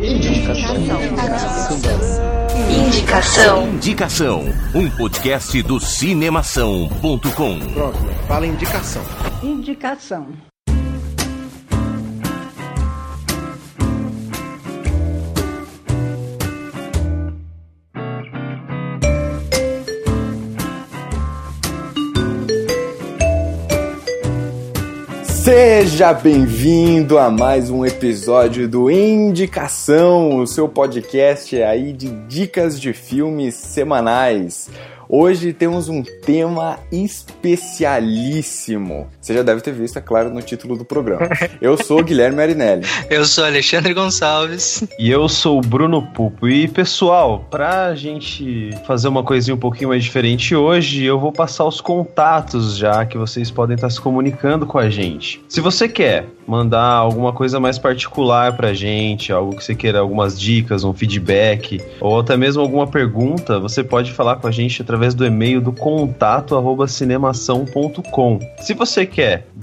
Indicação. Indicação. Indicação. Um podcast do cinemação.com. Pronto, fala indicação. Indicação. Seja bem-vindo a mais um episódio do Indicação, o seu podcast aí de dicas de filmes semanais. Hoje temos um tema especialíssimo. Você já deve ter visto, é claro, no título do programa. Eu sou Guilherme Arinelli. Eu sou Alexandre Gonçalves. E eu sou o Bruno Pupo. E pessoal, pra gente fazer uma coisinha um pouquinho mais diferente hoje, eu vou passar os contatos já que vocês podem estar se comunicando com a gente. Se você quer mandar alguma coisa mais particular pra gente, algo que você queira, algumas dicas, um feedback, ou até mesmo alguma pergunta, você pode falar com a gente através do e-mail do contato cinemação.com. Se você quer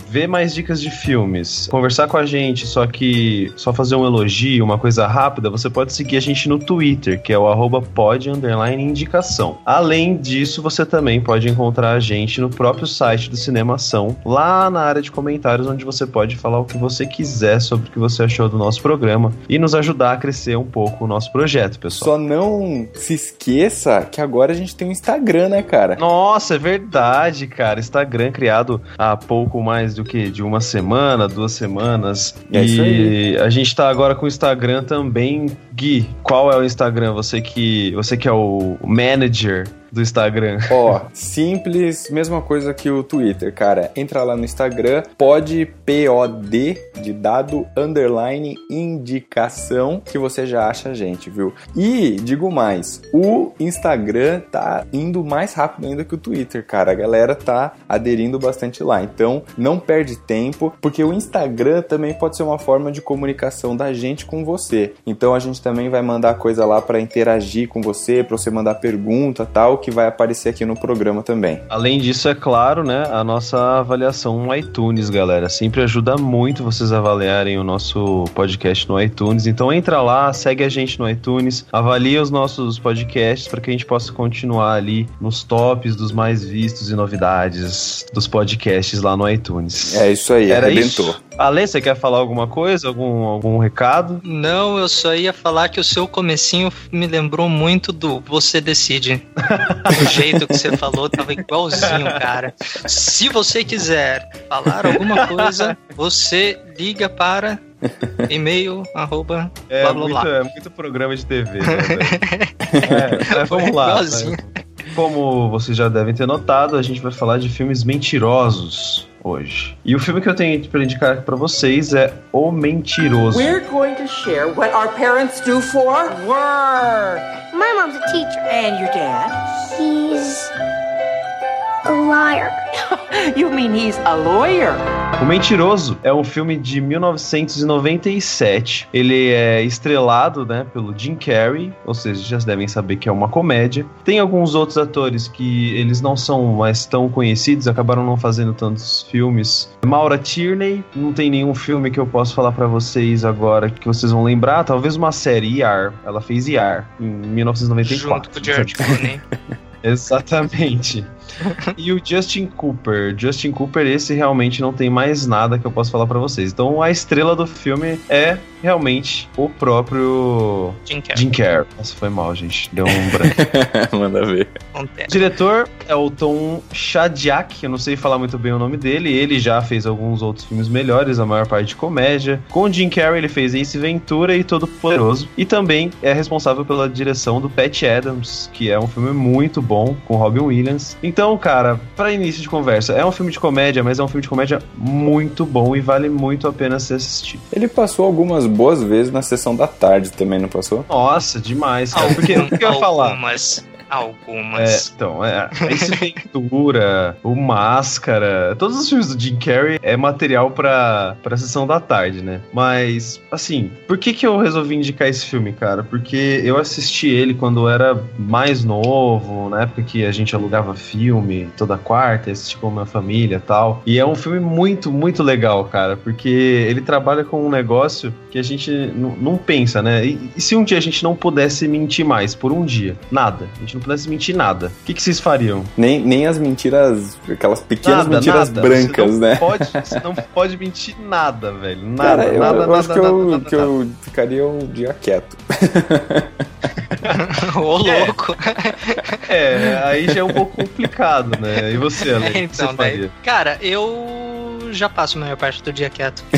ver mais dicas de filmes, conversar com a gente, só que só fazer um elogio, uma coisa rápida, você pode seguir a gente no Twitter, que é o arroba pod underline indicação. Além disso, você também pode encontrar a gente no próprio site do Cinemação, lá na área de comentários, onde você pode falar o que você quiser sobre o que você achou do nosso programa e nos ajudar a crescer um pouco o nosso projeto, pessoal. Só não se esqueça que agora a gente tem um Instagram, né, cara? Nossa, é verdade, cara. Instagram criado há pouco mais do que de uma semana, duas semanas. É e a gente tá agora com o Instagram também. Gui, qual é o Instagram? Você que, você que é o manager do Instagram. Ó, simples, mesma coisa que o Twitter, cara. Entra lá no Instagram, pode POD de dado underline indicação que você já acha a gente, viu? E digo mais, o Instagram tá indo mais rápido ainda que o Twitter, cara. A galera tá aderindo bastante lá. Então, não perde tempo, porque o Instagram também pode ser uma forma de comunicação da gente com você. Então, a gente também vai mandar coisa lá para interagir com você, para você mandar pergunta, tal, que vai aparecer aqui no programa também. Além disso, é claro, né, a nossa avaliação no iTunes, galera. Sempre ajuda muito vocês avaliarem o nosso podcast no iTunes. Então entra lá, segue a gente no iTunes, avalia os nossos podcasts para que a gente possa continuar ali nos tops dos mais vistos e novidades dos podcasts lá no iTunes. É isso aí, Era arrebentou. isso? Ale, você quer falar alguma coisa? Algum, algum recado? Não, eu só ia falar que o seu comecinho me lembrou muito do Você Decide. o jeito que você falou tava igualzinho, cara. Se você quiser falar alguma coisa, você liga para e-mail, arroba, É, blá blá muito, blá. é muito programa de TV. Né, é, vamos lá. Igualzinho. né? Como vocês já devem ter notado, a gente vai falar de filmes mentirosos hoje. E o filme que eu tenho pra indicar aqui pra vocês é O Mentiroso. We're going to share what our parents do for work. My mom's a teacher. And your dad? He's a liar. You mean he's a lawyer? O Mentiroso é um filme de 1997. Ele é estrelado, né, pelo Jim Carrey, ou seja, já devem saber que é uma comédia. Tem alguns outros atores que eles não são mais tão conhecidos, acabaram não fazendo tantos filmes. Maura Tierney, não tem nenhum filme que eu posso falar pra vocês agora que vocês vão lembrar, talvez uma série ER. Ela fez ER em 1994. Junto com o George Clooney. Exatamente. e o Justin Cooper. Justin Cooper, esse realmente não tem mais nada que eu possa falar pra vocês. Então a estrela do filme é realmente o próprio Jim Carrey. Jim Carrey. Nossa, foi mal, gente. Deu um branco. Manda ver. O diretor é o Tom Shadyac, eu não sei falar muito bem o nome dele. Ele já fez alguns outros filmes melhores, a maior parte de comédia. Com o Jim Carrey, ele fez Ace Ventura e Todo Poderoso. E também é responsável pela direção do Pat Adams, que é um filme muito bom, com Robin Williams. Então, cara, para início de conversa, é um filme de comédia, mas é um filme de comédia muito bom e vale muito a pena ser assistido. Ele passou algumas boas vezes na sessão da tarde também, não passou? Nossa, demais, cara. Porque o que eu ia falar? Algumas. É, Algumas. então, é. Esse Ventura, o Máscara, todos os filmes do Jim Carrey é material pra, pra sessão da tarde, né? Mas, assim, por que que eu resolvi indicar esse filme, cara? Porque eu assisti ele quando eu era mais novo, na época que a gente alugava filme toda quarta, assisti com a minha família e tal. E é um filme muito, muito legal, cara, porque ele trabalha com um negócio que a gente não pensa, né? E, e se um dia a gente não pudesse mentir mais por um dia? Nada. A gente não pudesse mentir nada. O que, que vocês fariam? Nem, nem as mentiras, aquelas pequenas Nada, mentiras nada. brancas, você não né? Pode, você não pode mentir nada, velho. Nada, Cara, eu, nada, eu nada, acho que, nada, eu, nada, que nada. eu ficaria um dia quieto. Ô, louco. É, aí já é um pouco complicado, né? E você, Ale? o que então, você daí. faria? Cara, eu já passo a maior parte do dia quieto.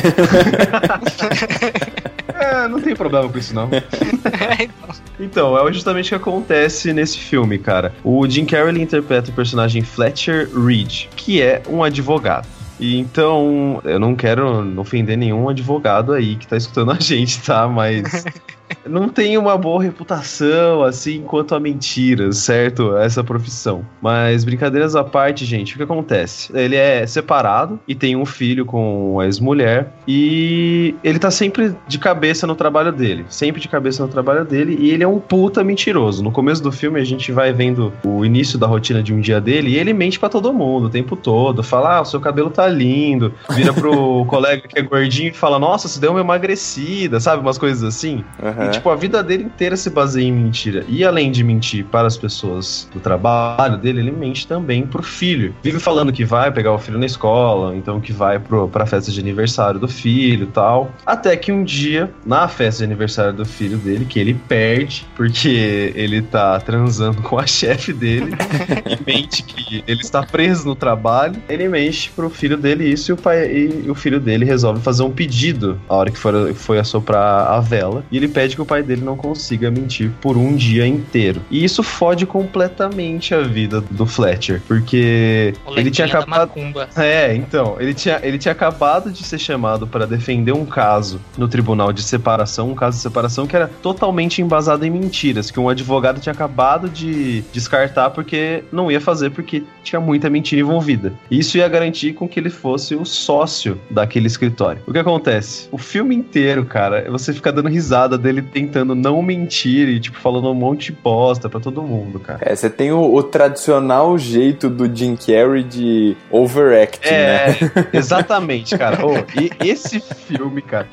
É, não tem problema com isso, não. Então, Então, é justamente o que acontece nesse filme, cara. O Jim Carrey interpreta o personagem Fletcher Reed, que é um advogado. E então, eu não quero ofender nenhum advogado aí que tá escutando a gente, tá? Mas não tem uma boa reputação, assim, quanto a mentiras, certo? Essa profissão. Mas brincadeiras à parte, gente, o que acontece? Ele é separado e tem um filho com a ex-mulher e ele tá sempre de cabeça no trabalho dele. Sempre de cabeça no trabalho dele e ele é um puta mentiroso. No começo do filme a gente vai vendo o início da rotina de um dia dele e ele mente pra todo mundo o tempo todo. Fala, ah, o seu cabelo tá lindo. Vira pro colega que é gordinho e fala, nossa, você deu uma emagrecida, sabe? Umas coisas assim. Aham. E, tipo, a vida dele inteira se baseia em mentira. E além de mentir para as pessoas do trabalho dele, ele mente também pro filho. Vive falando que vai pegar o filho na escola, então que vai pro, pra festa de aniversário do filho e tal. Até que um dia, na festa de aniversário do filho dele, que ele perde, porque ele tá transando com a chefe dele, e mente que ele está preso no trabalho, ele mente pro filho dele isso e o, pai, e o filho dele resolve fazer um pedido a hora que for, foi assoprar a vela. E ele pede que o pai dele não consiga mentir por um dia inteiro. E isso fode completamente a vida do Fletcher, porque ele tinha da acabado. É, então, ele tinha, ele tinha acabado de ser chamado para defender um caso no tribunal de separação, um caso de separação que era totalmente embasado em mentiras, que um advogado tinha acabado de descartar porque não ia fazer porque tinha muita mentira envolvida. E Isso ia garantir com que ele fosse o sócio daquele escritório. O que acontece? O filme inteiro, cara, você fica dando risada dele tentando não mentir e, tipo, falando um monte de bosta pra todo mundo, cara. É, você tem o, o tradicional jeito do Jim Carrey de overact, né? É, exatamente, cara. Ô, e esse filme, cara,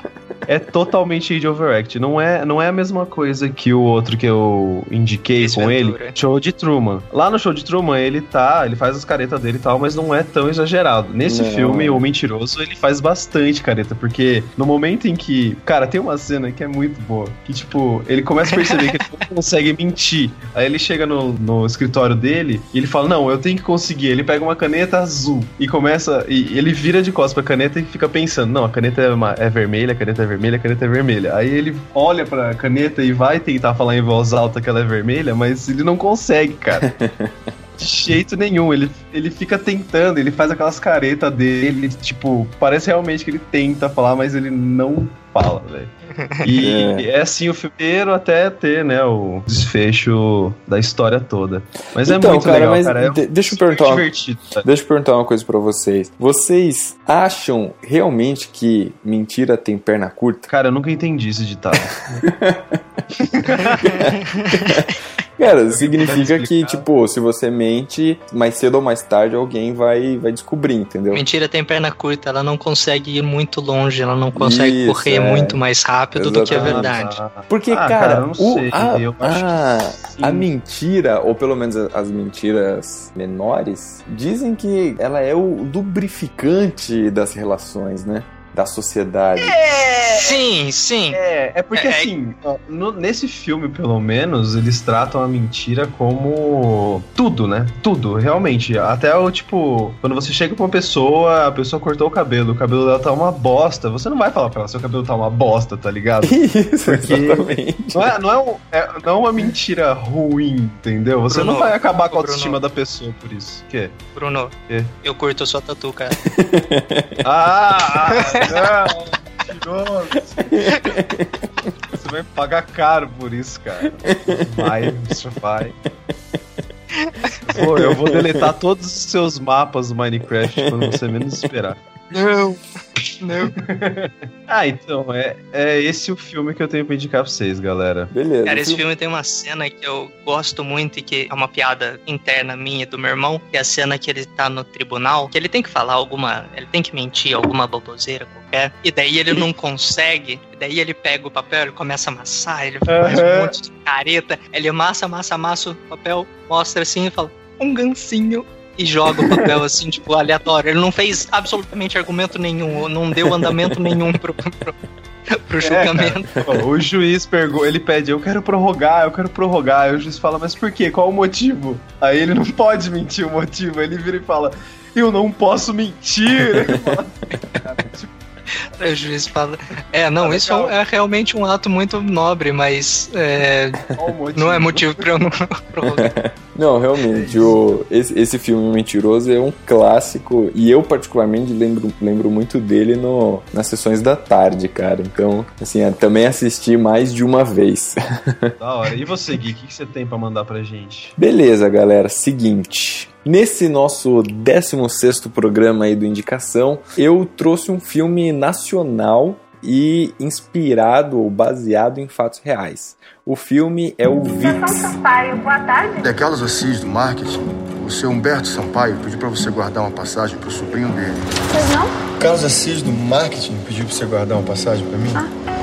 é totalmente de overact. Não é, não é a mesma coisa que o outro que eu indiquei com ele. Show de Truman. Lá no Show de Truman, ele tá, ele faz as caretas dele e tal, mas não é tão exagerado. Nesse Não. filme, o mentiroso, ele faz bastante careta, porque no momento em que, cara, tem uma cena que é muito boa, que tipo, ele começa a perceber que ele não consegue mentir. Aí ele chega no, no escritório dele e ele fala: Não, eu tenho que conseguir. Ele pega uma caneta azul e começa. E ele vira de costas pra caneta e fica pensando: Não, a caneta é, uma- é vermelha, a caneta é vermelha, a caneta é vermelha. Aí ele olha pra caneta e vai tentar falar em voz alta que ela é vermelha, mas ele não consegue, cara. De jeito nenhum, ele, ele fica tentando, ele faz aquelas caretas dele, tipo, parece realmente que ele tenta falar, mas ele não fala, velho. E É. é. assim o inteiro até ter, né, o desfecho da história toda. Mas Então, é muito cara, legal, mas cara. É de- deixa eu perguntar divertido, tá? Deixa eu perguntar uma coisa pra vocês. Vocês acham realmente que mentira tem perna curta? Cara, eu nunca entendi esse ditado. Cara, significa que, tipo, se você mente, mais cedo ou mais tarde alguém vai, vai descobrir, entendeu? Mentira tem perna curta, ela não consegue ir muito longe, ela não consegue Isso, correr é. muito mais rápido do que a Exatamente. verdade. Porque, Ah, cara, cara, o- sei, a, eu acho que a- a mentira, ou pelo menos a- as mentiras menores, dizem que ela é o lubrificante das relações, né? Da sociedade. Sim, sim. É, é porque É, assim, ó, no- nesse filme, pelo menos, eles tratam a mentira como tudo, né? Tudo, realmente. Até o tipo, quando você chega pra uma pessoa, a pessoa cortou o cabelo, o cabelo dela tá uma bosta, você não vai falar pra ela, seu cabelo tá uma bosta, tá ligado? Isso, Porque- exatamente. Não é, não, é um- é- não é uma mentira ruim, entendeu? Você Bruno, não vai acabar com a Bruno. autoestima da pessoa por isso. O quê? Bruno, É. eu curto sua tatu, cara. Ah, não! Você vai pagar caro por isso, cara. Vai, você vai. Pô, eu vou deletar todos os seus mapas do Minecraft quando você menos esperar. Não, não. Ah, então, é, é esse o filme que eu tenho pra indicar pra vocês, galera. Beleza. Cara, esse filme- tem uma cena que eu gosto muito e que é uma piada interna minha e do meu irmão, que é a cena que ele tá no tribunal, que ele tem que falar alguma. Ele tem que mentir alguma baboseira qualquer, e daí ele não consegue, e daí ele pega o papel, ele começa a amassar, ele faz um monte de careta, ele amassa, amassa, amassa o papel, mostra assim e fala, um gancinho. E joga o papel assim, tipo, aleatório. Ele não fez absolutamente argumento nenhum, não deu andamento nenhum pro, pro, pro julgamento. Pô, o juiz pergunta, ele pede, eu quero prorrogar, eu quero prorrogar. Aí o juiz fala, mas por quê? Qual o motivo? Aí ele não pode mentir o motivo. Aí ele vira e fala, eu não posso mentir. Ele fala, "Cara, tipo, o juiz fala: É, não, Ah, isso é, é realmente um ato muito nobre, mas é, não é motivo pra eu não. Não, realmente, o, esse, esse filme Mentiroso é um clássico e eu particularmente lembro, lembro muito dele no, nas sessões da tarde, cara. Então, assim, também assisti mais de uma vez. Da hora. E você, Gui, o que, que você tem pra mandar pra gente? Beleza, galera. Seguinte. Nesse nosso 16 programa aí do Indicação, eu trouxe um filme nacional e inspirado ou baseado em fatos reais. O filme é o Vips. Sampaio, boa tarde. Daquelas OCIs do marketing, o seu Humberto Sampaio pediu pra você guardar uma passagem pro sobrinho dele. Vocês não? Carlos Assis do marketing pediu pra você guardar uma passagem pra mim? Você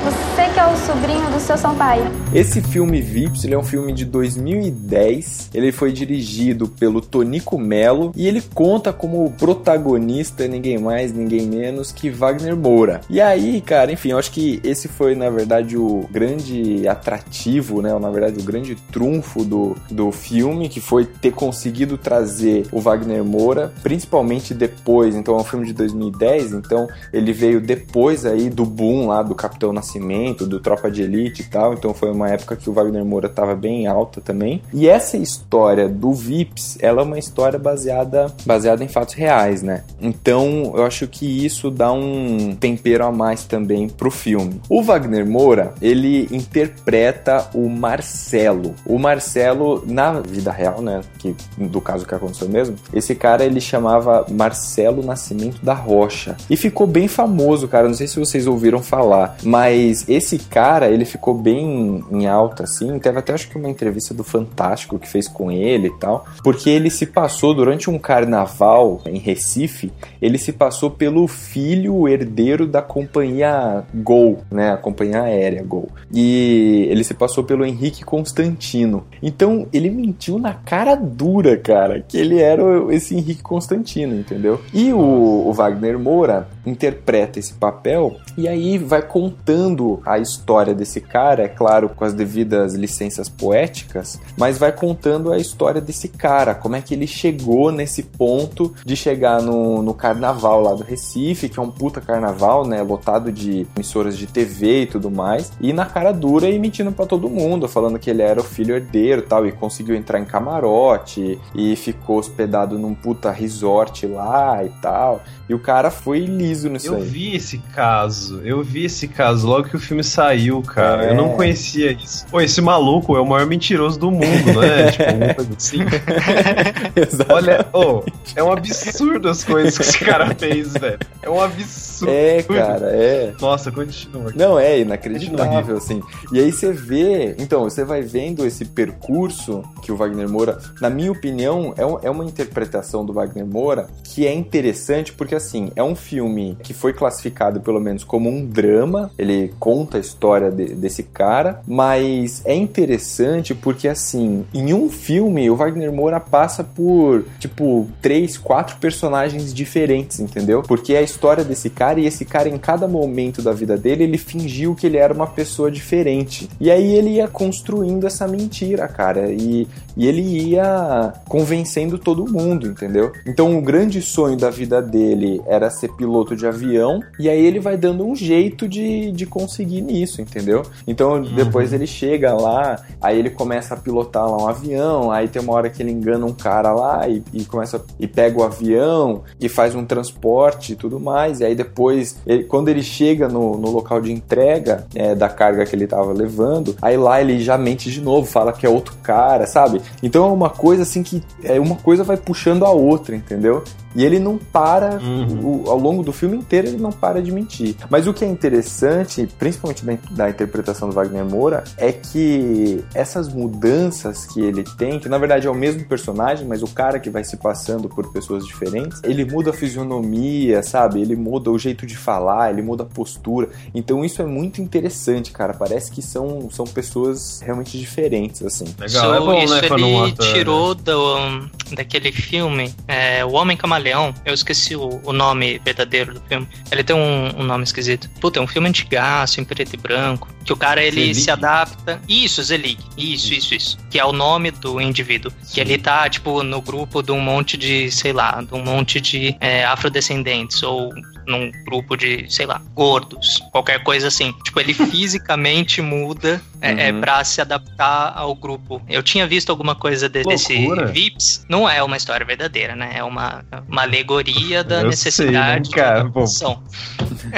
que é o sobrinho do seu Sampaio. Esse filme Vips, ele é um filme de 2010. Ele foi dirigido pelo Tonico Melo e ele conta como protagonista ninguém mais, ninguém menos que Wagner Moura. E aí, cara, enfim, eu acho que esse foi na verdade o grande atrativo, né? Ou, na verdade o grande trunfo do, do filme, que foi ter conseguido trazer o Wagner Moura, principalmente depois. Então é um filme de 2010, então ele veio depois aí do boom lá do Capitão Nascimento, do Tropa de Elite e tal. Então foi uma época que o Wagner Moura tava bem alta também. E essa história do Vips, ela é uma história baseada, baseada em fatos reais, né? Então eu acho que isso dá um tempero a mais também pro filme. O Wagner Moura, ele interpreta o Marcelo. O Marcelo, na vida real, né? Que, do caso que aconteceu mesmo, esse cara ele chamava Marcelo Nascimento da Rocha. E ficou bem famoso, cara. Não sei se vocês ouviram falar, mas esse cara, ele ficou bem em alta, assim. Teve até acho que uma entrevista do Fantástico que fez com ele e tal. Porque ele se passou durante um carnaval em Recife, ele se passou pelo filho herdeiro da companhia Gol, né? A companhia aérea Gol. E ele se passou pelo Henrique Constantino. Então ele mentiu na cara dura, cara, que ele era esse Henrique Constantino, entendeu? E o, o Wagner Moura interpreta esse papel e aí vai contando a história desse cara, é claro, com as devidas licenças poéticas, mas vai contando a história desse cara, como é que ele chegou nesse ponto de chegar no, no carnaval lá do Recife, que é um puta carnaval, né, lotado de emissoras de TV e tudo mais, e na cara dura e mentindo pra todo mundo, falando que ele era o filho herdeiro e tal, e conseguiu entrar em camarote e ficou hospedado num puta resort lá e tal. E o cara foi liso nisso Eu aí. vi esse caso, eu vi esse caso logo que o filme saiu, cara. É. Eu não conhecia isso. Pô, esse maluco é o maior mentiroso do mundo, não é? tipo, alguma coisa assim. Olha, ô, é um absurdo as coisas que esse cara fez, velho. É um absurdo. É, cara, é. Nossa, continua. Não, é inacreditável, assim. E aí você vê, então, você vai vendo esse percurso que o Wagner Moura, na minha opinião, é, um- é uma interpretação do Wagner Moura que é interessante porque, assim, é um filme que foi classificado pelo menos como um drama, ele conta a história de- desse cara, mas é interessante porque, assim, em um filme, o Wagner Moura passa por, tipo, três, quatro personagens diferentes, entendeu? Porque é a história desse cara e esse cara, em cada momento da vida dele, ele fingiu que ele era uma pessoa diferente. E aí ele ia construindo essa mentira, cara, e, e ele ia convencendo todo mundo, entendeu? Então o grande sonho da vida dele era ser piloto de avião, e aí ele vai dando um jeito de, de conseguir isso, entendeu? Então depois ele chega lá, aí ele começa a pilotar lá um avião, aí tem uma hora que ele engana um cara lá e, e começa e pega o avião e faz um transporte e tudo mais. E aí depois, ele- quando ele chega no, no local de entrega é, da carga que ele tava levando, aí lá ele já mente de novo, fala que é outro cara, sabe? Então é uma coisa assim que é uma coisa vai puxando a outra, entendeu? E ele não para, o- ao longo do filme inteiro, ele não para de mentir. Mas o que é interessante, principalmente da, da interpretação do Wagner Moura, é que essas mudanças que ele tem, que na verdade é o mesmo personagem, mas o cara que vai se passando por pessoas diferentes, ele muda a fisionomia, sabe? Ele muda o jeito de falar, ele muda a postura. Então isso é muito interessante, cara. Parece que são, são pessoas realmente diferentes, assim. Legal, Isso, é bom, isso né, quando um ele ator, né? tirou do, daquele filme, é, O Homem Camaleão. Eu esqueci o, o nome verdadeiro do filme. Ele tem um, um nome esquisito. Puta, é um filme antigaço, em preto e branco. Que o cara, ele Zelig? se adapta... Isso, Zelig. Isso, isso, isso. Que é o nome do indivíduo. Que ele tá, tipo, no grupo de um monte de, sei lá, de um monte de é, afrodescendentes. Ou num grupo de, sei lá, gordos. Qualquer coisa assim. Tipo, ele fisicamente muda é, é, Uhum. pra se adaptar ao grupo. Eu tinha visto alguma coisa de- desse. VIPs. Não é uma história verdadeira, né? É uma, uma alegoria da Eu necessidade sei, né, cara? de adaptação.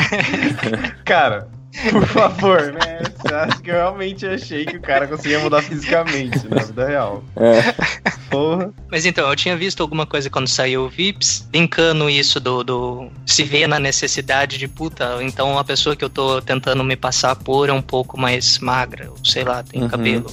Cara, por favor, né? Você acha que eu realmente achei que o cara conseguia mudar fisicamente na vida real? É. Porra. Mas então, eu tinha visto alguma coisa quando saiu o VIPs, linkando isso do, do se ver na necessidade de puta, então a pessoa que eu tô tentando me passar por é um pouco mais magra, ou sei lá, tem Uhum. cabelo,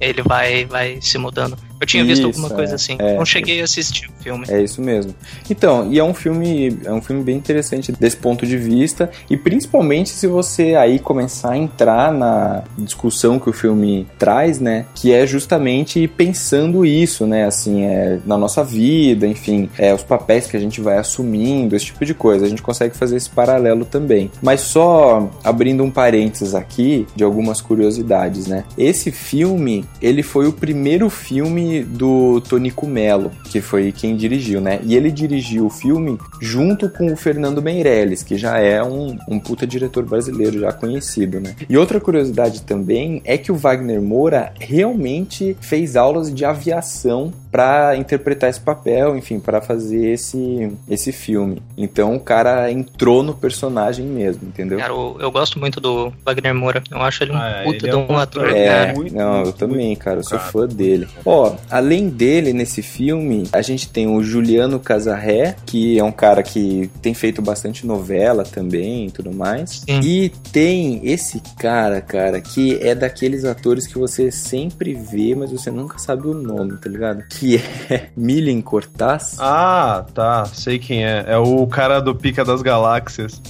ele vai, vai se mudando. Eu tinha visto Isso, alguma é, coisa assim. é. Não cheguei a assistir o filme. É isso mesmo. Então, e é um filme, é um filme bem interessante desse ponto de vista, e principalmente se você aí começar a entrar na discussão que o filme traz, né, que é justamente pensando isso, né, assim, é, na nossa vida, enfim, é, os papéis que a gente vai assumindo, esse tipo de coisa. A gente consegue fazer esse paralelo também. Mas só abrindo um parênteses aqui de algumas curiosidades, né? Esse filme, ele foi o primeiro filme do Tonico Mello, que foi quem dirigiu, né? E ele dirigiu o filme junto com o Fernando Meirelles, que já é um, um puta diretor brasileiro já conhecido, né? E outra curiosidade também é que o Wagner Moura realmente fez aulas de aviação para interpretar esse papel, enfim, para fazer esse, esse filme. Então o cara entrou no personagem mesmo, entendeu? Cara, eu, eu gosto muito do Wagner Moura. Eu acho ele um Ah, puta ele é de um um ator, É, cara. muito, não, eu também, cara, eu sou cara. fã dele. Ó, além dele, nesse filme, a gente tem o Juliano Casarré, que é um cara que tem feito bastante novela também e tudo mais. Sim. E tem esse cara, cara, que é daqueles atores que você sempre vê, mas você nunca sabe o nome, tá ligado? Que é Milen Cortaz. Ah, tá. Sei quem é. É o cara do Pica das Galáxias.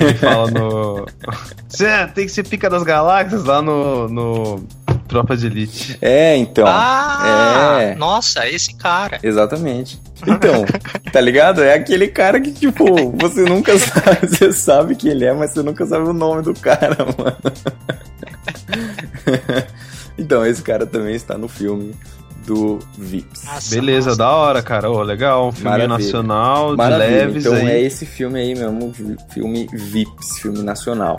Ele fala no. Você tem que ser Pica das Galáxias lá no. no Tropa de Elite. É, então. ah, é. nossa, esse cara. Exatamente. Então, tá ligado? É aquele cara que, tipo, você nunca sabe, você sabe que ele é, mas você nunca sabe o nome do cara, mano. Então, esse cara também está no filme do Vips. Nossa, Beleza, nossa. da hora, cara. Ô, legal. Um filme Maravilha. nacional, de Maravilha. leves Então aí. é esse filme aí mesmo, filme Vips, filme nacional.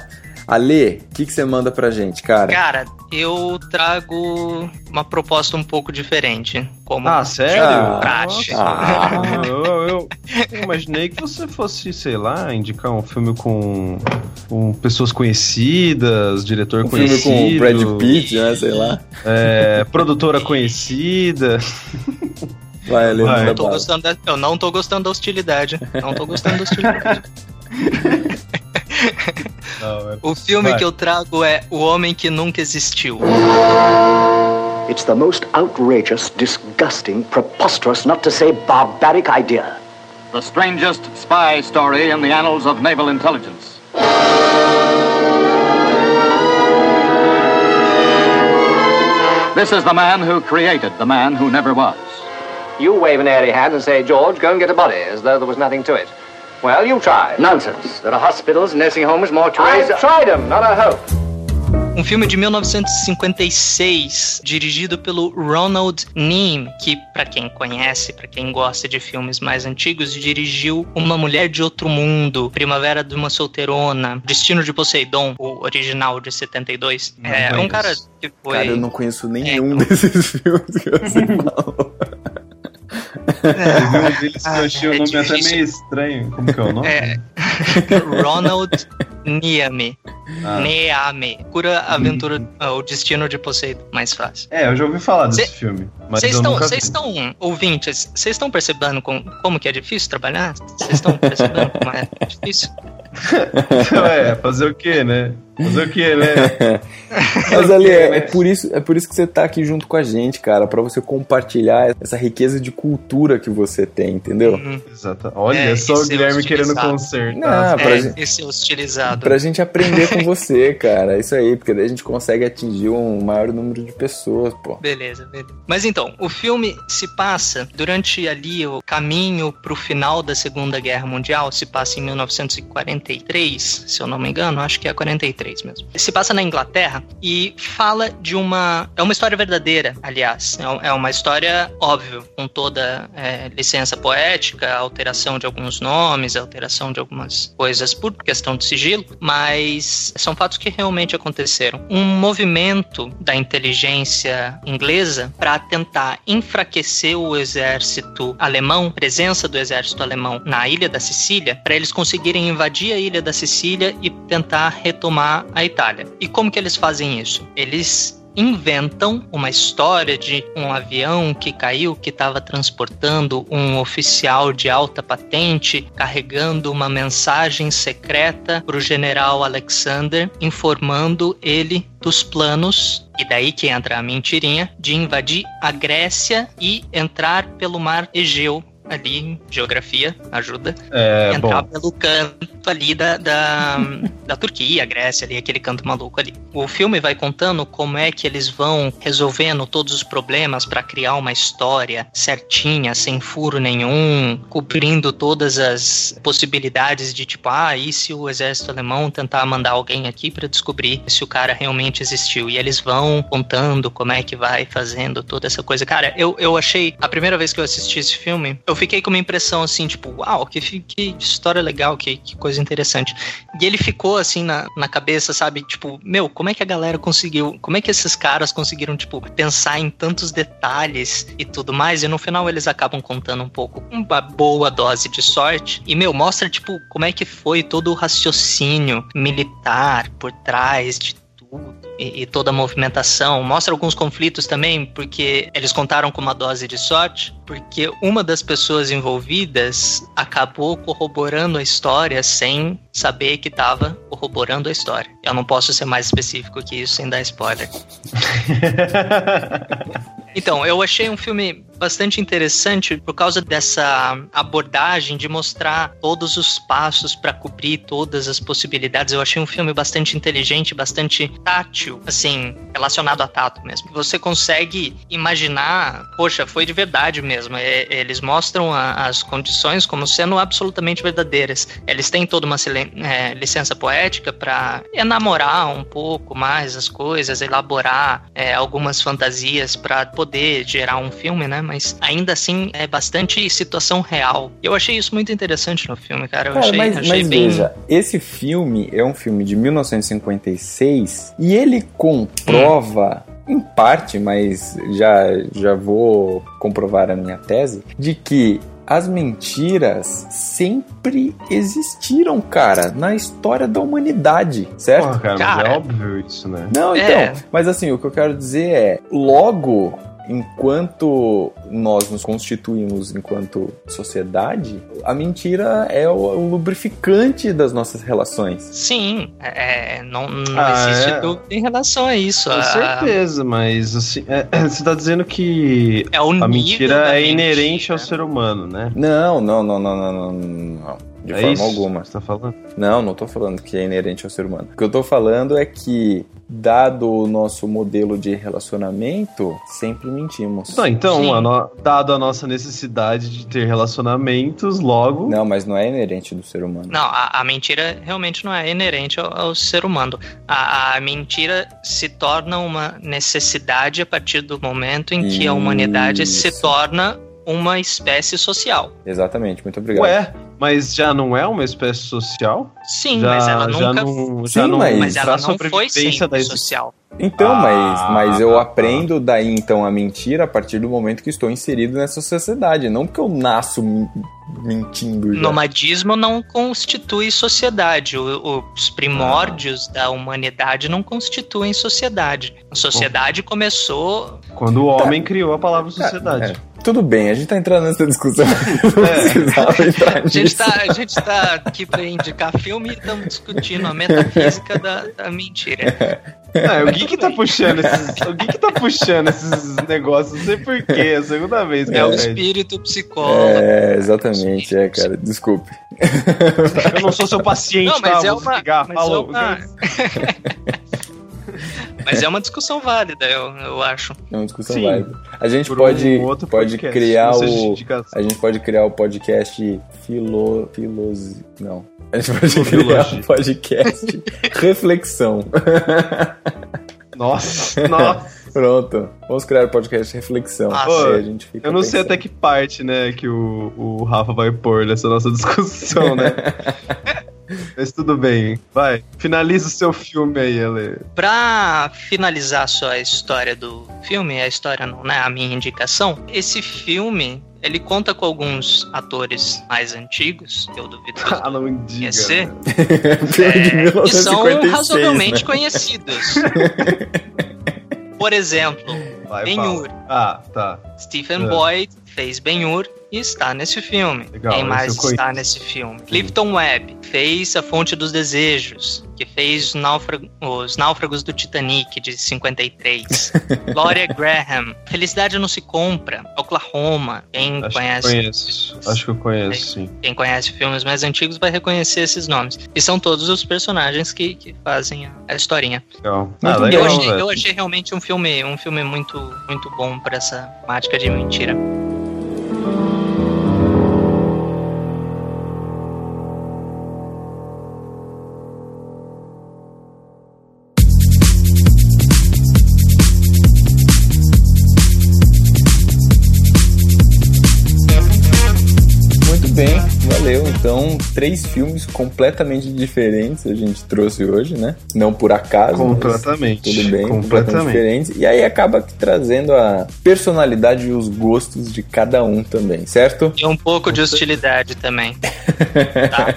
Ale, o que, que você manda pra gente, cara? Cara, eu trago uma proposta um pouco diferente. Como Ah, sério? Ah, praxe. ah. eu, eu- eu imaginei que você fosse, sei lá, indicar um filme com, com pessoas conhecidas, diretor Um filme conhecido. com o Brad Pitt, né? Sei lá. é, produtora conhecida. Vai, Ale, Vai. Eu, tô gostando da- eu não tô gostando da hostilidade. Não tô gostando da hostilidade. Não, é- O filme Vai. que eu trago é O Homem que Nunca Existiu. It's the most outrageous, disgusting, preposterous, not to say barbaric idea. The strangest spy story in the annals of naval intelligence. This is the man who created the man who never was. You wave an airy hand and say, George, go and get a body, as though there was nothing to it. Well, you try. Nonsense. There are hospitals, nursing homes, mortuaries. I've tried 'em, not a hope. Um filme de 1956, dirigido pelo Ronald Neame, que para quem conhece, para quem gosta de filmes mais antigos, dirigiu Uma Mulher de Outro Mundo, Primavera de uma Solteirona, Destino de Poseidon, o original de 72. Não é um cara que foi Cara, eu não conheço nenhum desses filmes que você falou. Teve um deles que eu achei é o nome até difícil. meio estranho. Como que é o nome? É. Ronald Niame. Ah. Neame. Cura a aventura, ah, o destino de Poseidon. Mais fácil. É, eu já ouvi falar desse Cê- filme. Vocês estão, ouvintes, vocês estão percebendo com- como que é difícil trabalhar? Vocês estão percebendo como é difícil? é, fazer o quê, né? Fazer o quê, né? Mas ali, é, é por isso, é por isso que você tá aqui junto com a gente, cara, pra você compartilhar essa riqueza de cultura que você tem, entendeu? Uhum. Exato. Olha É, só o ser Guilherme querendo consertar. Não, pra É, gente- e ser hostilizado. Pra gente aprender com você, cara. É Isso aí, porque daí a gente consegue atingir um maior número de pessoas, pô. Beleza, beleza. Mas então, o filme se passa durante ali o caminho pro final da Segunda Guerra Mundial, se passa em 1943, se eu não me engano, acho que é 43 mesmo. Se passa na Inglaterra e fala de uma. É uma história verdadeira, aliás. É É uma história, óbvio, com toda é, licença poética, alteração de alguns nomes, alteração de algumas coisas por questão de sigilo, mas são fatos que realmente aconteceram. Um movimento da inteligência inglesa para tentar enfraquecer o exército alemão, presença do exército alemão na ilha da Sicília, para eles conseguirem invadir a ilha da Sicília e tentar retomar a Itália. E como que eles fazem isso? Eles inventam uma história de um avião que caiu que estava transportando um oficial de alta patente carregando uma mensagem secreta para o general Alexander informando ele dos planos e daí que entra a mentirinha de invadir a Grécia e entrar pelo mar Egeu ali, geografia ajuda, É, entrar bom. pelo canto ali da, da, da Turquia, Grécia, ali, aquele canto maluco ali. O filme vai contando como é que eles vão resolvendo todos os problemas para criar uma história certinha, sem furo nenhum, cobrindo todas as possibilidades de tipo, ah, e se o exército alemão tentar mandar alguém aqui para descobrir se o cara realmente existiu? E eles vão contando como é que vai fazendo toda essa coisa. Cara, eu, eu achei, a primeira vez que eu assisti esse filme, eu fiquei com uma impressão assim, tipo, uau, que, que história legal, que, que coisa interessante. E ele ficou assim na, na cabeça, sabe? Tipo, meu, como é que a galera conseguiu, como é que esses caras conseguiram, tipo, pensar em tantos detalhes e tudo mais? E no final eles acabam contando um pouco, uma boa dose de sorte. E, meu, mostra, tipo, como é que foi todo o raciocínio militar por trás de tudo e, e toda a movimentação. Mostra alguns conflitos também, porque eles contaram com uma dose de sorte, porque uma das pessoas envolvidas acabou corroborando a história sem saber que estava corroborando a história. Eu não posso ser mais específico que isso sem dar spoiler. Então, eu achei um filme bastante interessante por causa dessa abordagem de mostrar todos os passos para cobrir todas as possibilidades. Eu achei um filme bastante inteligente, bastante tátil, assim, relacionado a tato mesmo. Você consegue imaginar, poxa, foi de verdade mesmo. É, eles mostram a- as condições como sendo absolutamente verdadeiras. Eles têm toda uma é, licença poética para enamorar um pouco mais as coisas, elaborar é, algumas fantasias para poder gerar um filme, né? Mas ainda assim é bastante situação real. Eu achei isso muito interessante no filme, cara. Eu Cara, achei, mas, achei mas bem. veja, esse filme é um filme de 1956 e ele comprova, em parte, mas já, já vou comprovar a minha tese, de que as mentiras sempre existiram, cara, na história da humanidade, certo? Porra, cara, mas Cara. é óbvio isso, né? Não, então, É. mas assim, o que eu quero dizer é, logo, enquanto nós nos constituímos enquanto sociedade, a mentira é o, o lubrificante das nossas relações. Sim, é, não, não Ah, existe é. dúvida em relação a isso. Com A- certeza, mas assim, é, você tá dizendo que É a mentira é inerente ao ser humano, né? Não, não, não, não, não, não, não. De é forma isso alguma. Você tá falando? Não, não tô falando que é inerente ao ser humano. O que eu tô falando é que, dado o nosso modelo de relacionamento, sempre mentimos. Não, então, a no- dado a nossa necessidade de ter relacionamentos, logo. Não, mas não é inerente do ser humano. Não, a, a mentira realmente não é inerente ao, ao ser humano. A, a mentira se torna uma necessidade a partir do momento em que a humanidade se Isso. torna uma espécie social. Exatamente, muito obrigado. Ué, mas já não é uma espécie social? Sim, já, mas ela já nunca. não, já Sim, não mas- Mas ela não foi da social. Então, Ah, mas, mas eu tá. aprendo daí então a mentira a partir do momento que estou inserido nessa sociedade, não porque eu nasço men- mentindo já. Nomadismo não constitui sociedade. O- os primórdios da humanidade não constituem sociedade. A sociedade começou. Quando o homem criou a palavra sociedade. É, tudo bem, a gente tá entrando nessa discussão. Entrar A gente, tá, a gente tá aqui para indicar filme e estamos discutindo a metafísica da, da mentira. É, o Gui que tá puxando esses. O Gui que tá puxando esses negócios, não sei porquê, é a segunda vez que É o espírito psicólogo. É, exatamente, é, cara. Desculpe. Eu não sou seu paciente, Não, mas tá? é uma. Mas é Falou. uma... mas é uma discussão válida, eu, eu acho. É uma discussão Sim. válida. A gente Por pode, um outro pode podcast, criar o. A gente pode criar o podcast Filo. Filosi. Não. A gente pode criar o podcast Reflexão. Nossa, nossa. Pronto. Vamos criar o podcast Reflexão. Nossa. Aí a gente fica Eu não sei pensando. até que parte, né, que o, o Rafa vai pôr nessa nossa discussão, né? Mas tudo bem. Vai, finaliza o seu filme aí, Ale. Pra finalizar só a história do filme, a história não, né? A minha indicação, esse filme. Ele conta com alguns atores mais antigos, que eu duvido que Ah, não diga. conhecer, de é, que são 1956, razoavelmente né? conhecidos. Por exemplo, Ben-Hur. Ah, tá. Stephen É. Boyd fez Ben-Hur e está nesse filme. Legal, Quem mais está nesse filme? Clifton Webb fez A Fonte dos Desejos, que fez Os Náufragos do Titanic, de 53. Gloria Graham, Felicidade Não Se Compra, Oklahoma. Quem Acho conhece, que conheço. Acho que eu conheço, sim. quem conhece filmes mais antigos vai reconhecer esses nomes. E são todos os personagens que, que fazem a, a historinha. Legal. Ah, legal, eu, achei, eu achei realmente um filme, um filme muito, muito bom para essa temática de mentira. Três filmes completamente diferentes a gente trouxe hoje, né? Não por acaso. mas Completamente. Tudo bem, completamente Completamente. diferentes. E aí acaba trazendo a personalidade e os gostos de cada um também, certo? E um pouco de hostilidade também. Tá?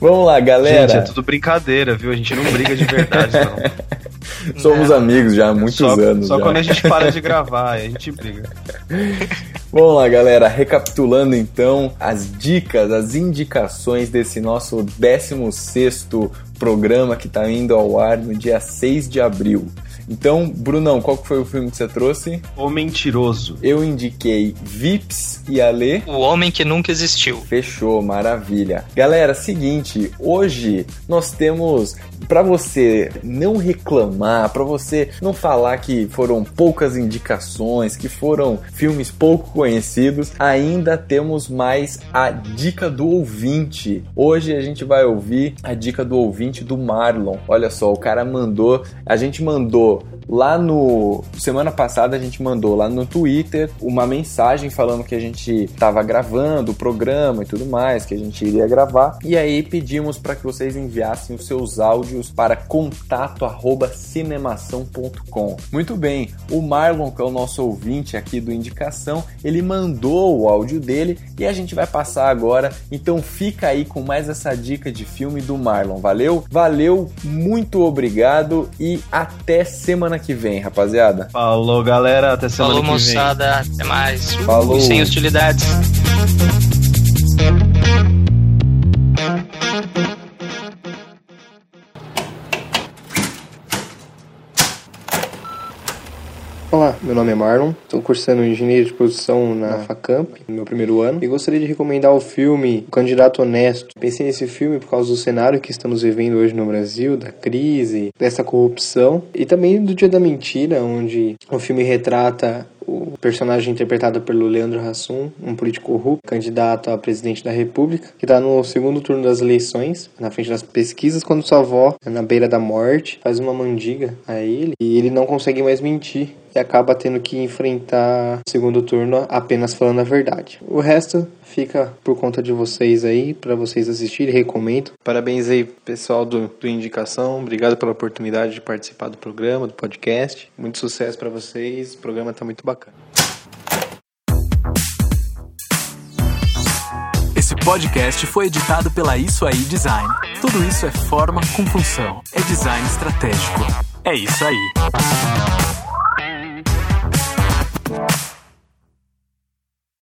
Vamos lá, galera. Gente, é tudo brincadeira, viu? A gente não briga de verdade, não. Somos amigos já há muitos só anos. só já. quando a gente para de gravar, aí a gente briga. Vamos lá, galera. Recapitulando então as dicas, as indicações desse nosso 16º programa que está indo ao ar no dia 6 de abril. Então, Brunão, qual que foi o filme que você trouxe? O Mentiroso. Eu indiquei Vips e Alê. O homem que nunca existiu. Fechou, maravilha. Galera, seguinte, hoje nós temos para você não reclamar, para você não falar que foram poucas indicações, que foram filmes pouco conhecidos, ainda temos mais a dica do ouvinte. Hoje a gente vai ouvir a dica do ouvinte do Marlon. Olha só, o cara mandou, a gente mandou lá no semana passada a gente mandou lá no Twitter uma mensagem falando que a gente estava gravando o programa e tudo mais, que a gente iria gravar. E aí pedimos para que vocês enviassem os seus áudios para contato@cinemação.com. Muito bem, o Marlon, que é o nosso ouvinte aqui do Indicação, ele mandou o áudio dele e a gente vai passar agora. Então fica aí com mais essa dica de filme do Marlon. Valeu? Valeu, muito obrigado e até semana que vem, rapaziada. Falou, galera. Até semana Falou, que vem. moçada. Até mais. Falou. E sem hostilidades. Olá, meu nome é Marlon, estou cursando Engenharia de Produção na Facamp, no meu primeiro ano, e gostaria de recomendar o filme O Candidato Honesto. Pensei nesse filme por causa do cenário que estamos vivendo hoje no Brasil, da crise, dessa corrupção, e também do Dia da Mentira, onde o filme retrata o personagem interpretado pelo Leandro Hassum, um político corrupto, candidato a presidente da República, que está no segundo turno das eleições, na frente das pesquisas, quando sua avó, na beira da morte, faz uma mandiga a ele e ele não consegue mais mentir e acaba tendo que enfrentar o segundo turno apenas falando a verdade. O resto fica por conta de vocês aí, para vocês assistirem, recomendo. Parabéns aí, pessoal do, do Indicação, obrigado pela oportunidade de participar do programa, do podcast. Muito sucesso para vocês, o programa tá muito bacana. Esse podcast foi editado pela Isso Aí Design. Tudo isso é forma com função. É design estratégico. É isso aí.